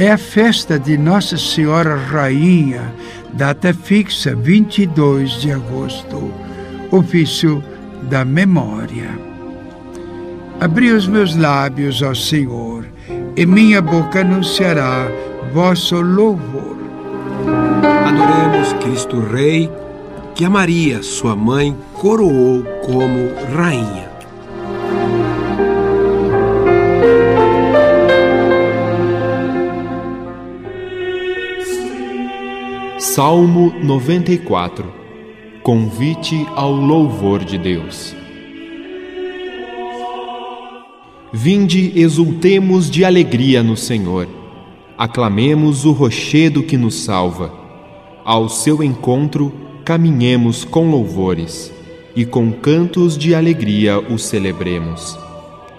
É a festa de Nossa Senhora Rainha, data fixa 22 de agosto, ofício da memória. Abri os meus lábios ao Senhor, e minha boca anunciará vosso louvor. Adoremos Cristo Rei, que a Maria, sua mãe, coroou como rainha. Salmo 94 Convite ao louvor de Deus. Vinde, exultemos de alegria no Senhor. Aclamemos o rochedo que nos salva. Ao seu encontro, caminhemos com louvores e com cantos de alegria o celebremos.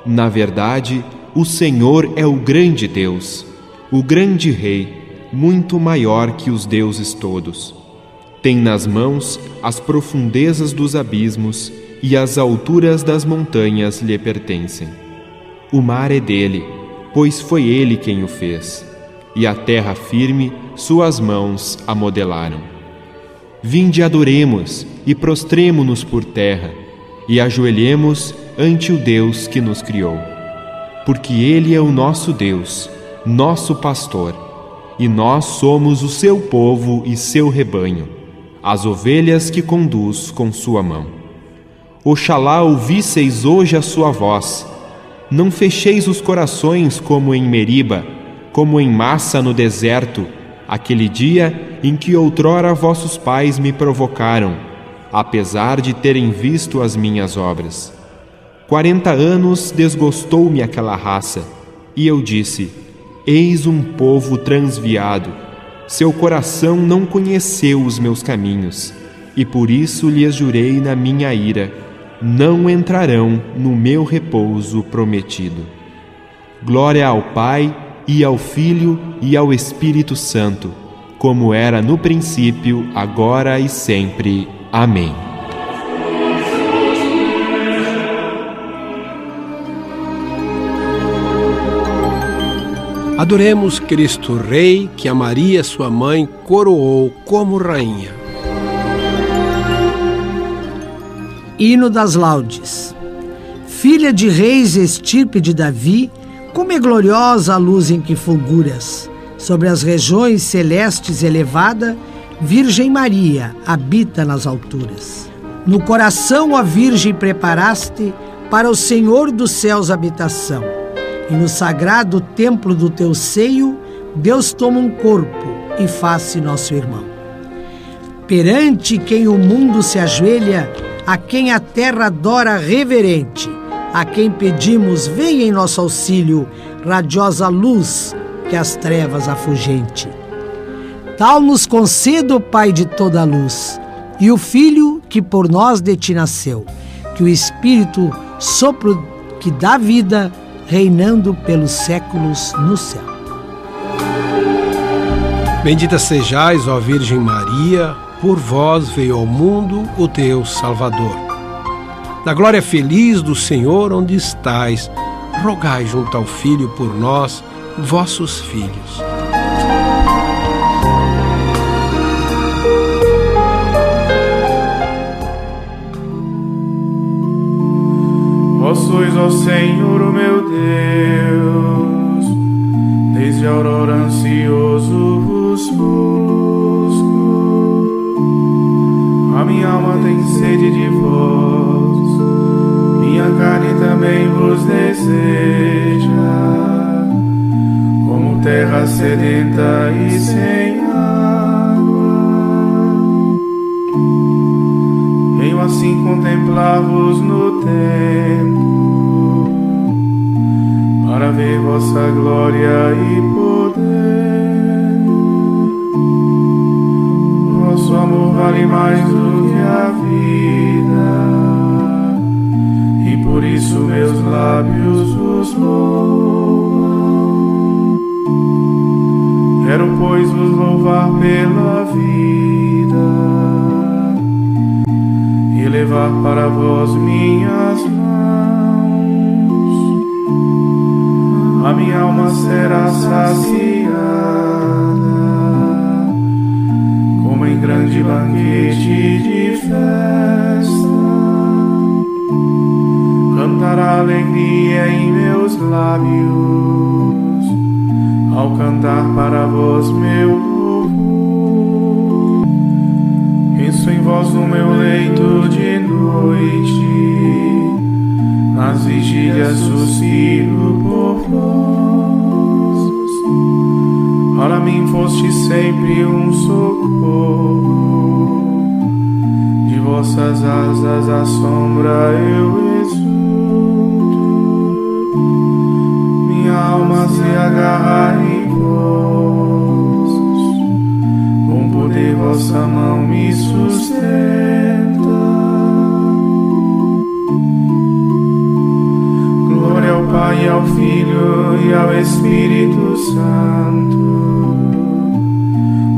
Na verdade, o Senhor é o grande Deus, o grande Rei muito maior que os deuses todos. Tem nas mãos as profundezas dos abismos e as alturas das montanhas lhe pertencem. O mar é dele, pois foi ele quem o fez, e a terra firme suas mãos a modelaram. Vinde adoremos e prostremo-nos por terra, e ajoelhemos ante o Deus que nos criou. Porque ele é o nosso Deus, nosso pastor e nós somos o seu povo e seu rebanho, as ovelhas que conduz com sua mão. Oxalá ouvisseis hoje a sua voz. Não fecheis os corações como em Meriba, como em massa no deserto, aquele dia em que outrora vossos pais me provocaram, apesar de terem visto as minhas obras. Quarenta anos desgostou-me aquela raça, e eu disse: Eis um povo transviado. Seu coração não conheceu os meus caminhos, e por isso lhes jurei na minha ira: não entrarão no meu repouso prometido. Glória ao Pai, e ao Filho, e ao Espírito Santo, como era no princípio, agora e sempre. Amém. Adoremos Cristo Rei, que a Maria, sua mãe, coroou como rainha. Hino das Laudes. Filha de reis, estirpe de Davi, como é gloriosa a luz em que fulguras. Sobre as regiões celestes elevada, Virgem Maria habita nas alturas. No coração a Virgem preparaste para o Senhor dos céus habitação e no sagrado templo do teu seio, Deus toma um corpo e faz-se nosso irmão. Perante quem o mundo se ajoelha, a quem a terra adora reverente, a quem pedimos, venha em nosso auxílio, radiosa luz que as trevas afugente. Tal nos conceda o Pai de toda a luz, e o Filho que por nós de ti nasceu, que o Espírito, sopro que dá vida, reinando pelos séculos no céu. Bendita sejais, ó Virgem Maria, por vós veio ao mundo o Deus Salvador. Na glória feliz do Senhor onde estais, rogai junto ao Filho por nós, vossos filhos. Vós sois, ó Senhor, o meu Deus, desde a aurora ansioso vos busco. A minha alma tem sede de vós, minha carne também vos deseja, como terra sedenta e sem Assim contemplar-vos no templo para ver vossa glória e poder. Vosso amor vale mais do que a vida, e por isso meus lábios vos louvam. Quero, pois, vos louvar pela vida levar para vós minhas mãos, a minha alma será saciada, como em grande banquete de festa, cantará alegria em meus lábios, ao cantar para vós meu povo penso em vós no meu leito de noite, nas vigílias suspiro por vós. Para mim foste sempre um socorro, de vossas asas a sombra eu exulto. Minha alma se agarra em vós, com poder vossa mão me sustenta. Pai, ao Filho e ao Espírito Santo,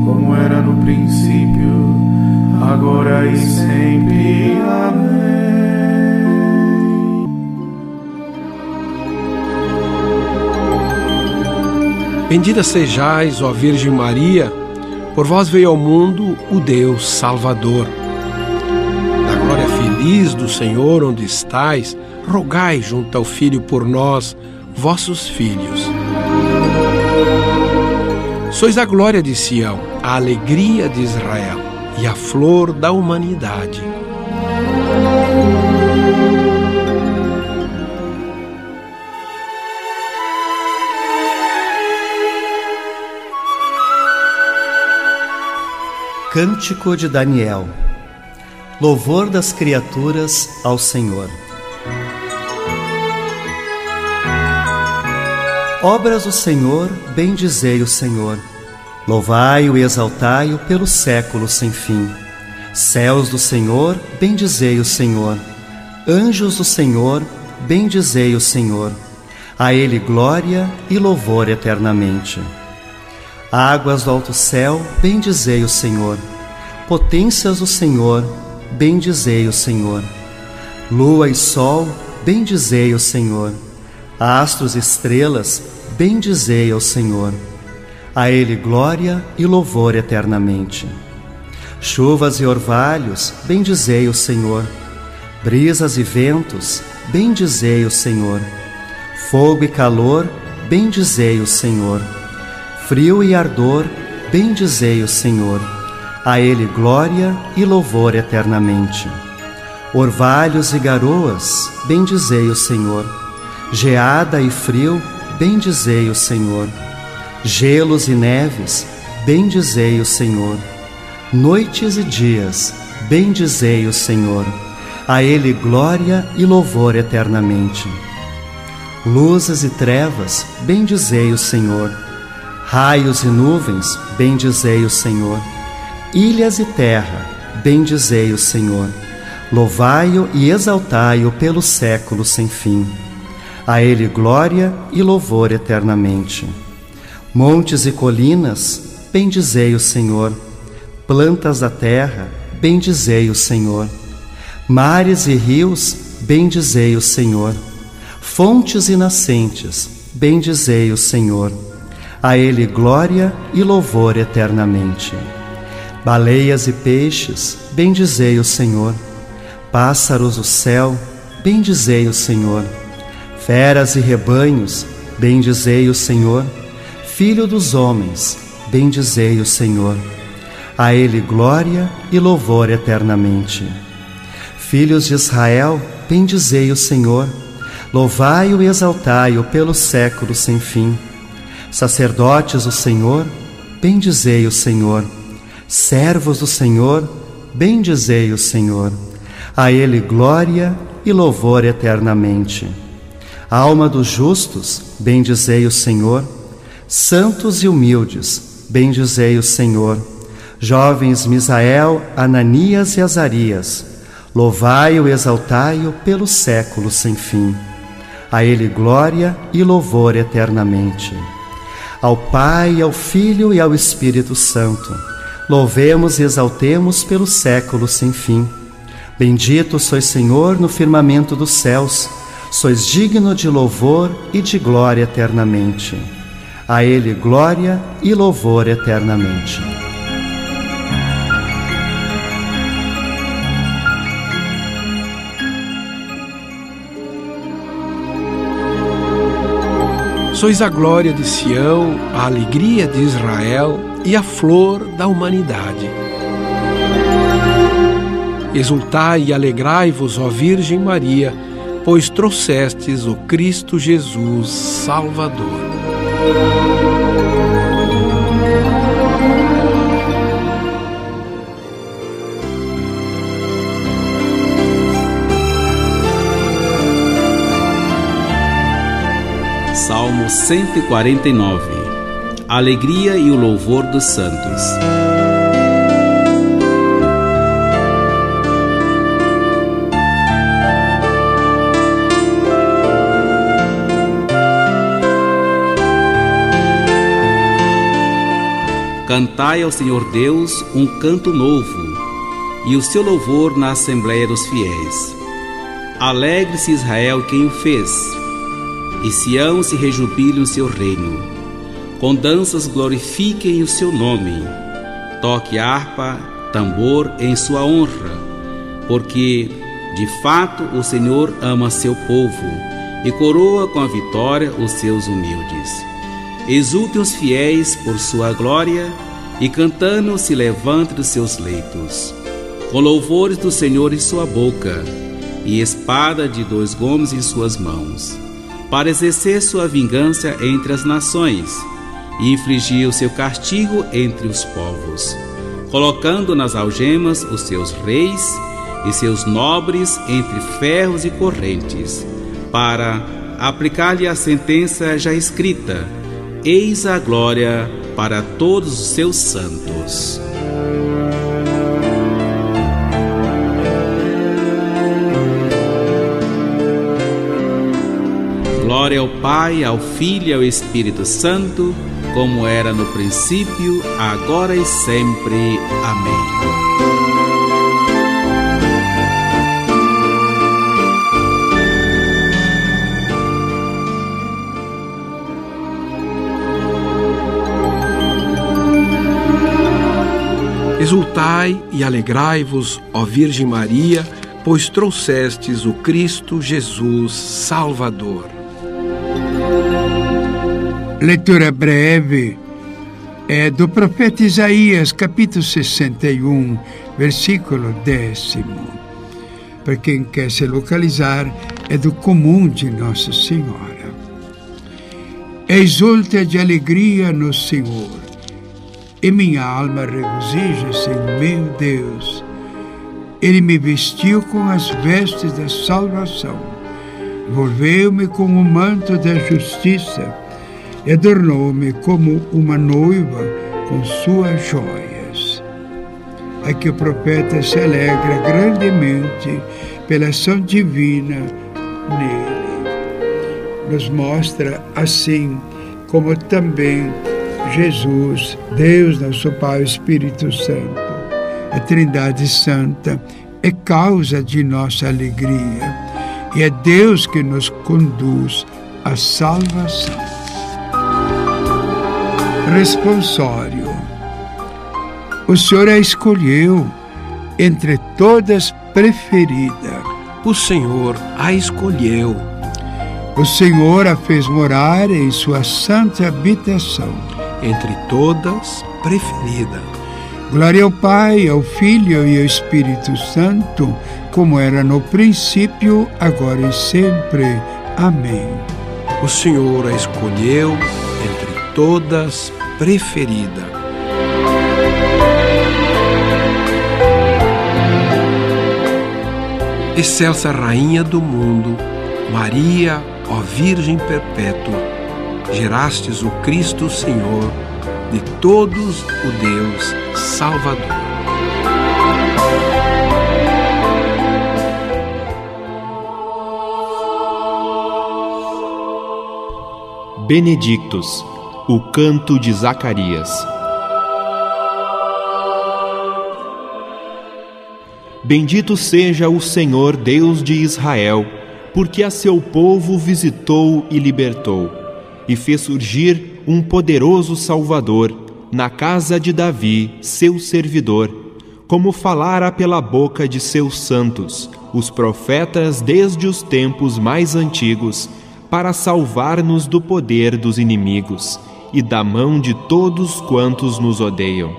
como era no princípio, agora e sempre. Amém. Bendita sejais, ó Virgem Maria, por vós veio ao mundo o Deus Salvador. Feliz do Senhor onde estais, rogai junto ao Filho por nós, vossos filhos. Sois a glória de Sião, a alegria de Israel e a flor da humanidade. Cântico de Daniel Louvor das criaturas ao Senhor. Obras do Senhor, bendizei o Senhor. Louvai-o e exaltai-o pelos séculos sem fim. Céus do Senhor, bendizei o Senhor. Anjos do Senhor, bendizei o Senhor. A Ele glória e louvor eternamente. Águas do alto céu, bendizei o Senhor. Potências do Senhor, bendizei o Senhor. Lua e sol, bendizei o Senhor. Astros e estrelas, bendizei ao Senhor. A Ele glória e louvor eternamente. Chuvas e orvalhos, bendizei o Senhor. Brisas e ventos, bendizei o Senhor. Fogo e calor, bendizei o Senhor frio e ardor, bendizei o Senhor. A Ele glória e louvor eternamente. Orvalhos e garoas, bendizei o Senhor. Geada e frio, bendizei o Senhor. Gelos e neves, bendizei o Senhor. Noites e dias, bendizei o Senhor. A Ele glória e louvor eternamente. Luzes e trevas, bendizei o Senhor Raios e nuvens, bendizei o Senhor. Ilhas e terra, bendizei o Senhor. Louvai-o e exaltai-o pelos séculos sem fim. A Ele glória e louvor eternamente. Montes e colinas, bendizei o Senhor. Plantas da terra, bendizei o Senhor. Mares e rios, bendizei o Senhor. Fontes e nascentes, bendizei o Senhor a Ele glória e louvor eternamente. Baleias e peixes, bendizei o Senhor. Pássaros do céu, bendizei o Senhor. Feras e rebanhos, bendizei o Senhor. Filho dos homens, bendizei o Senhor. A Ele glória e louvor eternamente. Filhos de Israel, bendizei o Senhor. Louvai-o e exaltai-o pelos séculos sem fim. Sacerdotes do Senhor, bendizei o Senhor. Servos do Senhor, bendizei o Senhor. A Ele glória e louvor eternamente. Alma dos justos, bendizei o Senhor. Santos e humildes, bendizei o Senhor. Jovens Misael, Ananias e Azarias, louvai-o e exaltai-o pelos séculos sem fim. A Ele glória e louvor eternamente ao Pai, ao Filho e ao Espírito Santo. Louvemos e exaltemos pelos séculos sem fim. Bendito sois, Senhor, no firmamento dos céus, sois digno de louvor e de glória eternamente. A Ele glória e louvor eternamente. Sois a glória de Sião, a alegria de Israel e a flor da humanidade. Exultai e alegrai-vos, ó Virgem Maria, pois trouxestes o Cristo Jesus Salvador. Salmo 149 Alegria e o louvor dos santos. Cantai ao Senhor Deus um canto novo, e o seu louvor na Assembleia dos Fiéis. Alegre-se Israel quem o fez e Sião se rejubile o seu reino. Com danças glorifiquem o seu nome. Toque harpa, tambor em sua honra, porque de fato o Senhor ama seu povo e coroa com a vitória os seus humildes. Exultem os fiéis por sua glória e cantando se levante dos seus leitos. Com louvores do Senhor em sua boca e espada de dois gumes em suas mãos para exercer sua vingança entre as nações e infligir o seu castigo entre os povos, colocando nas algemas os seus reis e seus nobres entre ferros e correntes, para aplicar-lhe a sentença já escrita: Eis a glória para todos os seus santos. Glória ao Pai, ao Filho e ao Espírito Santo, como era no princípio, agora e sempre. Amém. Exultai e alegrai-vos, ó Virgem Maria, pois trouxestes o Cristo Jesus Salvador. Leitura breve é do profeta Isaías, capítulo 61, versículo décimo. Para quem quer se localizar, é do comum de Nossa Senhora. Exulta de alegria no Senhor, e minha alma regozija-se em meu Deus. Ele me vestiu com as vestes da salvação, envolveu-me com o manto da justiça e adornou-me como uma noiva com suas joias. Aqui o profeta se alegra grandemente pela ação divina nele. Nos mostra assim como também Jesus, Deus, nosso Pai, Espírito Santo, a Trindade Santa, é causa de nossa alegria e é Deus que nos conduz à salvação responsório. O Senhor a escolheu entre todas preferida. O Senhor a escolheu. O Senhor a fez morar em sua santa habitação. Entre todas preferida. Glória ao Pai, ao Filho e ao Espírito Santo, como era no princípio, agora e sempre. Amém. O Senhor a escolheu todas preferida. Excelsa Rainha do mundo, Maria, ó Virgem perpétua, gerastes o Cristo Senhor, de todos o Deus Salvador. Benedictus o canto de Zacarias. Bendito seja o Senhor Deus de Israel, porque a seu povo visitou e libertou, e fez surgir um poderoso Salvador na casa de Davi, seu servidor, como falara pela boca de seus santos, os profetas desde os tempos mais antigos para salvar-nos do poder dos inimigos e da mão de todos quantos nos odeiam.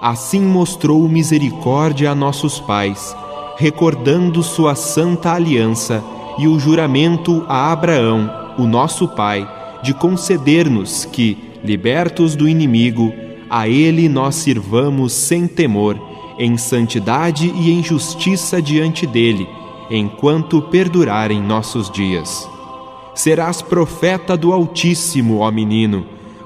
Assim mostrou misericórdia a nossos pais, recordando sua santa aliança e o juramento a Abraão, o nosso pai, de conceder-nos que, libertos do inimigo, a ele nós sirvamos sem temor, em santidade e em justiça diante dele, enquanto perdurarem nossos dias. Serás profeta do Altíssimo, ó menino,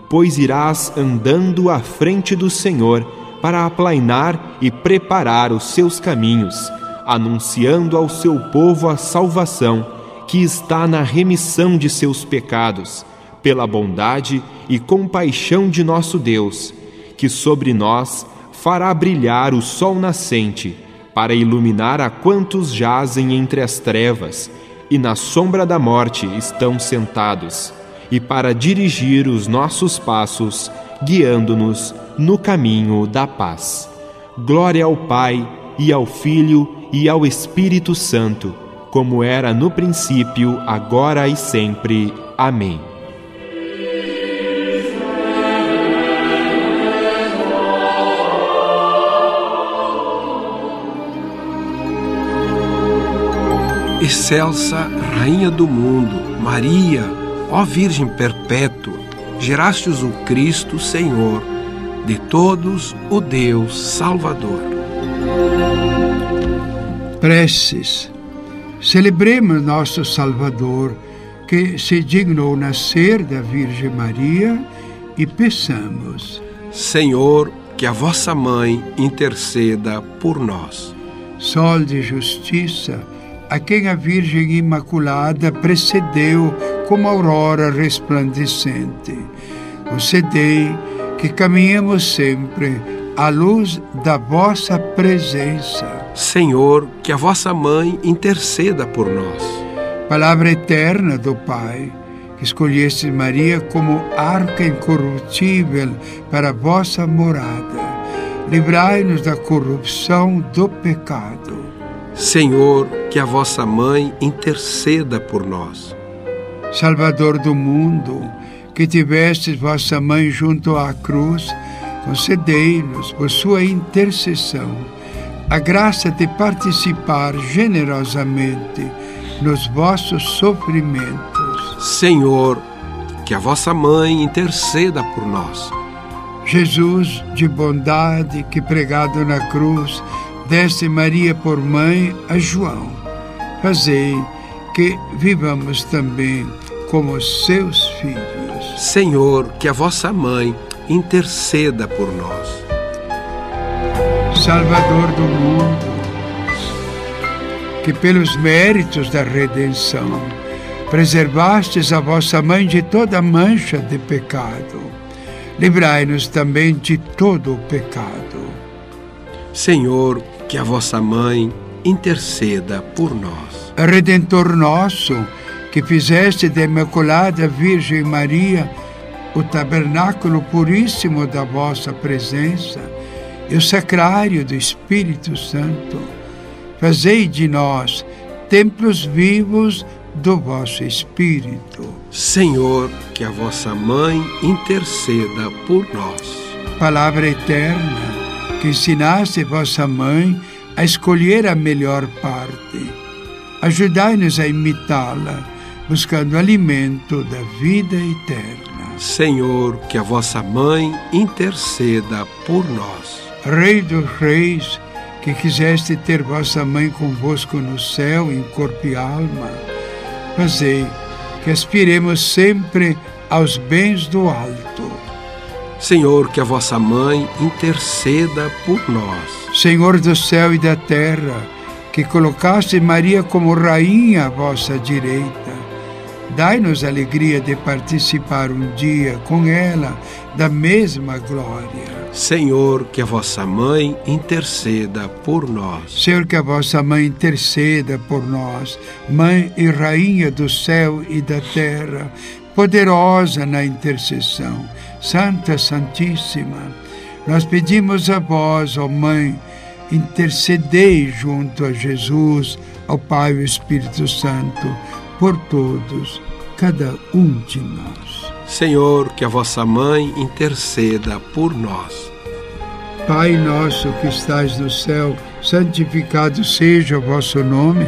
pois irás andando à frente do Senhor para aplainar e preparar os seus caminhos, anunciando ao seu povo a salvação que está na remissão de seus pecados, pela bondade e compaixão de nosso Deus, que sobre nós fará brilhar o sol nascente, para iluminar a quantos jazem entre as trevas e na sombra da morte estão sentados, e para dirigir os nossos passos, guiando-nos no caminho da paz. Glória ao Pai, e ao Filho, e ao Espírito Santo, como era no princípio, agora e sempre. Amém. Excelsa Rainha do mundo, Maria, ó Virgem perpétua, gerastes o Cristo Senhor, de todos o Deus Salvador. Preces. Celebremos nosso Salvador, que se dignou nascer da Virgem Maria, e peçamos. Senhor, que a vossa mãe interceda por nós. Sol de justiça, a quem a Virgem Imaculada precedeu como aurora resplandecente. Concedei que caminhemos sempre à luz da vossa presença. Senhor, que a vossa mãe interceda por nós. Palavra eterna do Pai, que escolheste Maria como arca incorruptível para a vossa morada. Livrai-nos da corrupção do pecado. Senhor, que a vossa mãe interceda por nós. Salvador do mundo, que tivestes vossa mãe junto à cruz, concedei-nos, por sua intercessão, a graça de participar generosamente nos vossos sofrimentos. Senhor, que a vossa mãe interceda por nós. Jesus de bondade, que pregado na cruz, deste Maria por mãe a João. Fazei que vivamos também como seus filhos. Senhor, que a vossa mãe interceda por nós. Salvador do mundo, que pelos méritos da redenção preservastes a vossa mãe de toda mancha de pecado. Livrai-nos também de todo o pecado. Senhor, que a vossa mãe interceda por nós. Redentor nosso, que fizeste da Imaculada Virgem Maria o tabernáculo puríssimo da vossa presença e o sacrário do Espírito Santo, fazei de nós templos vivos do vosso Espírito. Senhor, que a vossa mãe interceda por nós. Palavra eterna, que ensinaste vossa mãe a escolher a melhor parte. Ajudai-nos a imitá-la, buscando alimento da vida eterna. Senhor, que a vossa mãe interceda por nós. Rei dos reis, que quiseste ter vossa mãe convosco no céu, em corpo e alma, fazei que aspiremos sempre aos bens do alto. Senhor, que a vossa mãe interceda por nós. Senhor do céu e da terra, que colocaste Maria como rainha à vossa direita, dai-nos alegria de participar um dia com ela da mesma glória. Senhor, que a vossa mãe interceda por nós. Senhor, que a vossa mãe interceda por nós, mãe e rainha do céu e da terra, poderosa na intercessão, Santa Santíssima, nós pedimos a vós, ó Mãe, intercedei junto a Jesus, ao Pai e ao Espírito Santo, por todos cada um de nós. Senhor, que a vossa mãe interceda por nós. Pai nosso que estais no céu, santificado seja o vosso nome.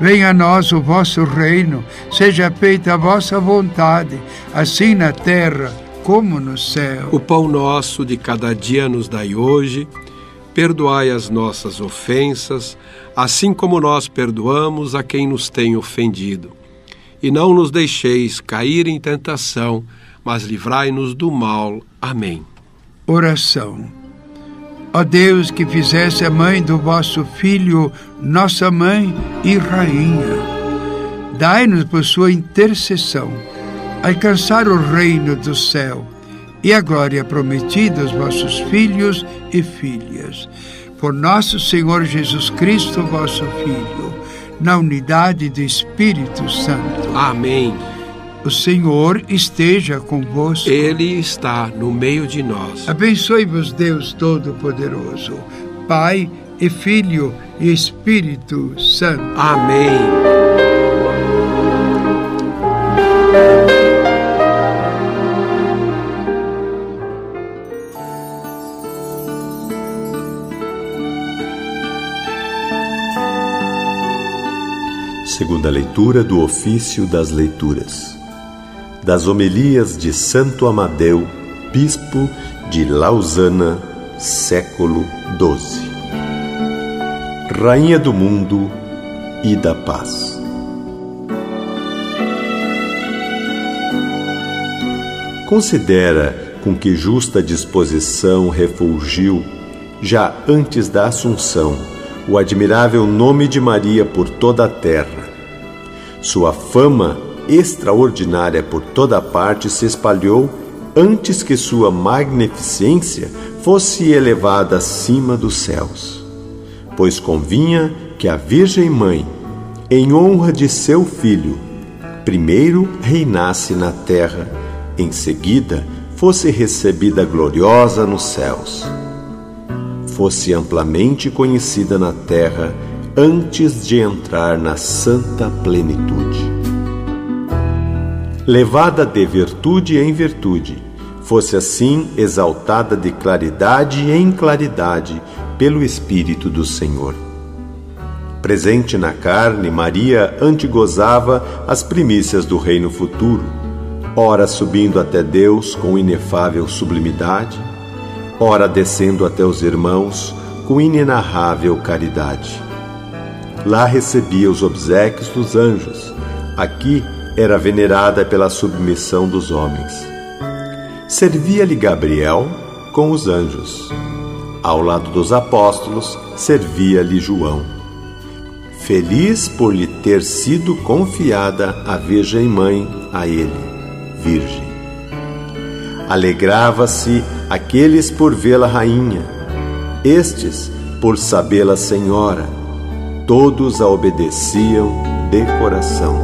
Venha a nós o vosso reino. Seja feita a vossa vontade, assim na terra como no céu. O pão nosso de cada dia nos dai hoje. Perdoai as nossas ofensas, assim como nós perdoamos a quem nos tem ofendido. E não nos deixeis cair em tentação, mas livrai-nos do mal. Amém. Oração. Ó Deus, que fizesse a mãe do vosso Filho, nossa mãe e rainha, dai-nos por sua intercessão alcançar o reino do céu e a glória prometida aos vossos filhos e filhas. Por nosso Senhor Jesus Cristo, vosso Filho, na unidade do Espírito Santo. Amém. O Senhor esteja convosco. Ele está no meio de nós. Abençoe-vos, Deus Todo-Poderoso, Pai e Filho e Espírito Santo. Amém. Segunda leitura do ofício das leituras. Das homilias de Santo Amadeu, bispo de Lausana, século XII. Rainha do mundo e da paz. Considera com que justa disposição refulgiu, já antes da Assunção, o admirável nome de Maria por toda a terra. Sua fama extraordinária por toda parte se espalhou antes que sua magnificência fosse elevada acima dos céus. Pois convinha que a Virgem Mãe, em honra de seu filho, primeiro reinasse na terra, em seguida fosse recebida gloriosa nos céus fosse amplamente conhecida na terra antes de entrar na santa plenitude. Levada de virtude em virtude, fosse assim exaltada de claridade em claridade pelo Espírito do Senhor. Presente na carne, Maria antegozava as primícias do reino futuro, ora subindo até Deus com inefável sublimidade, ora descendo até os irmãos com inenarrável caridade. Lá recebia os obsequios dos anjos, aqui era venerada pela submissão dos homens. Servia-lhe Gabriel com os anjos. Ao lado dos apóstolos, servia-lhe João. Feliz por lhe ter sido confiada a Virgem Mãe a ele, Virgem. Alegrava-se aqueles por vê-la rainha, estes por sabê-la senhora, todos a obedeciam de coração.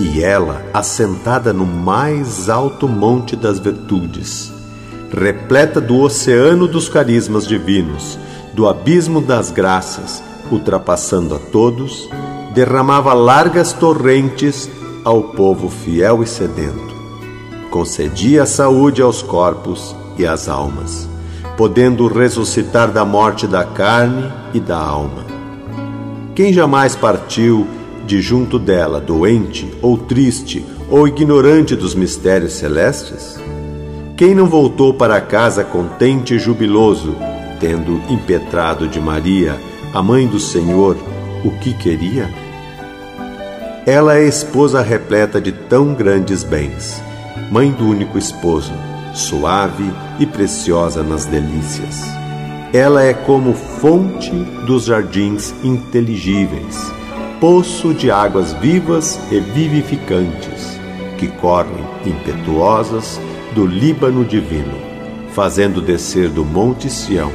E ela, assentada no mais alto monte das virtudes, repleta do oceano dos carismas divinos, do abismo das graças, ultrapassando a todos, derramava largas torrentes ao povo fiel e sedento. Concedia saúde aos corpos e às almas, podendo ressuscitar da morte da carne e da alma. Quem jamais partiu de junto dela, doente ou triste ou ignorante dos mistérios celestes? Quem não voltou para casa contente e jubiloso, tendo impetrado de Maria, a mãe do Senhor, o que queria? Ela é esposa repleta de tão grandes bens, mãe do único esposo, suave e preciosa nas delícias. Ela é como fonte dos jardins inteligíveis, poço de águas vivas e vivificantes, que correm impetuosas do Líbano divino, fazendo descer do Monte Sião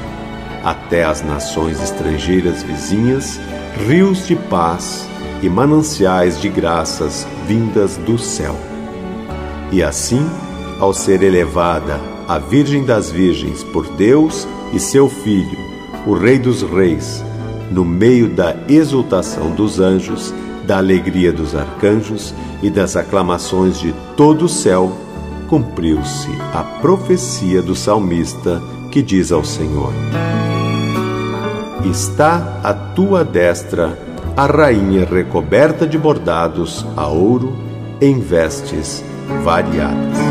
até as nações estrangeiras vizinhas rios de paz e mananciais de graças vindas do céu. E assim, ao ser elevada a Virgem das Virgens por Deus e seu Filho, o Rei dos Reis, no meio da exultação dos anjos, da alegria dos arcanjos e das aclamações de todo o céu, cumpriu-se a profecia do salmista que diz ao Senhor: Está à tua destra a rainha recoberta de bordados a ouro em vestes variadas.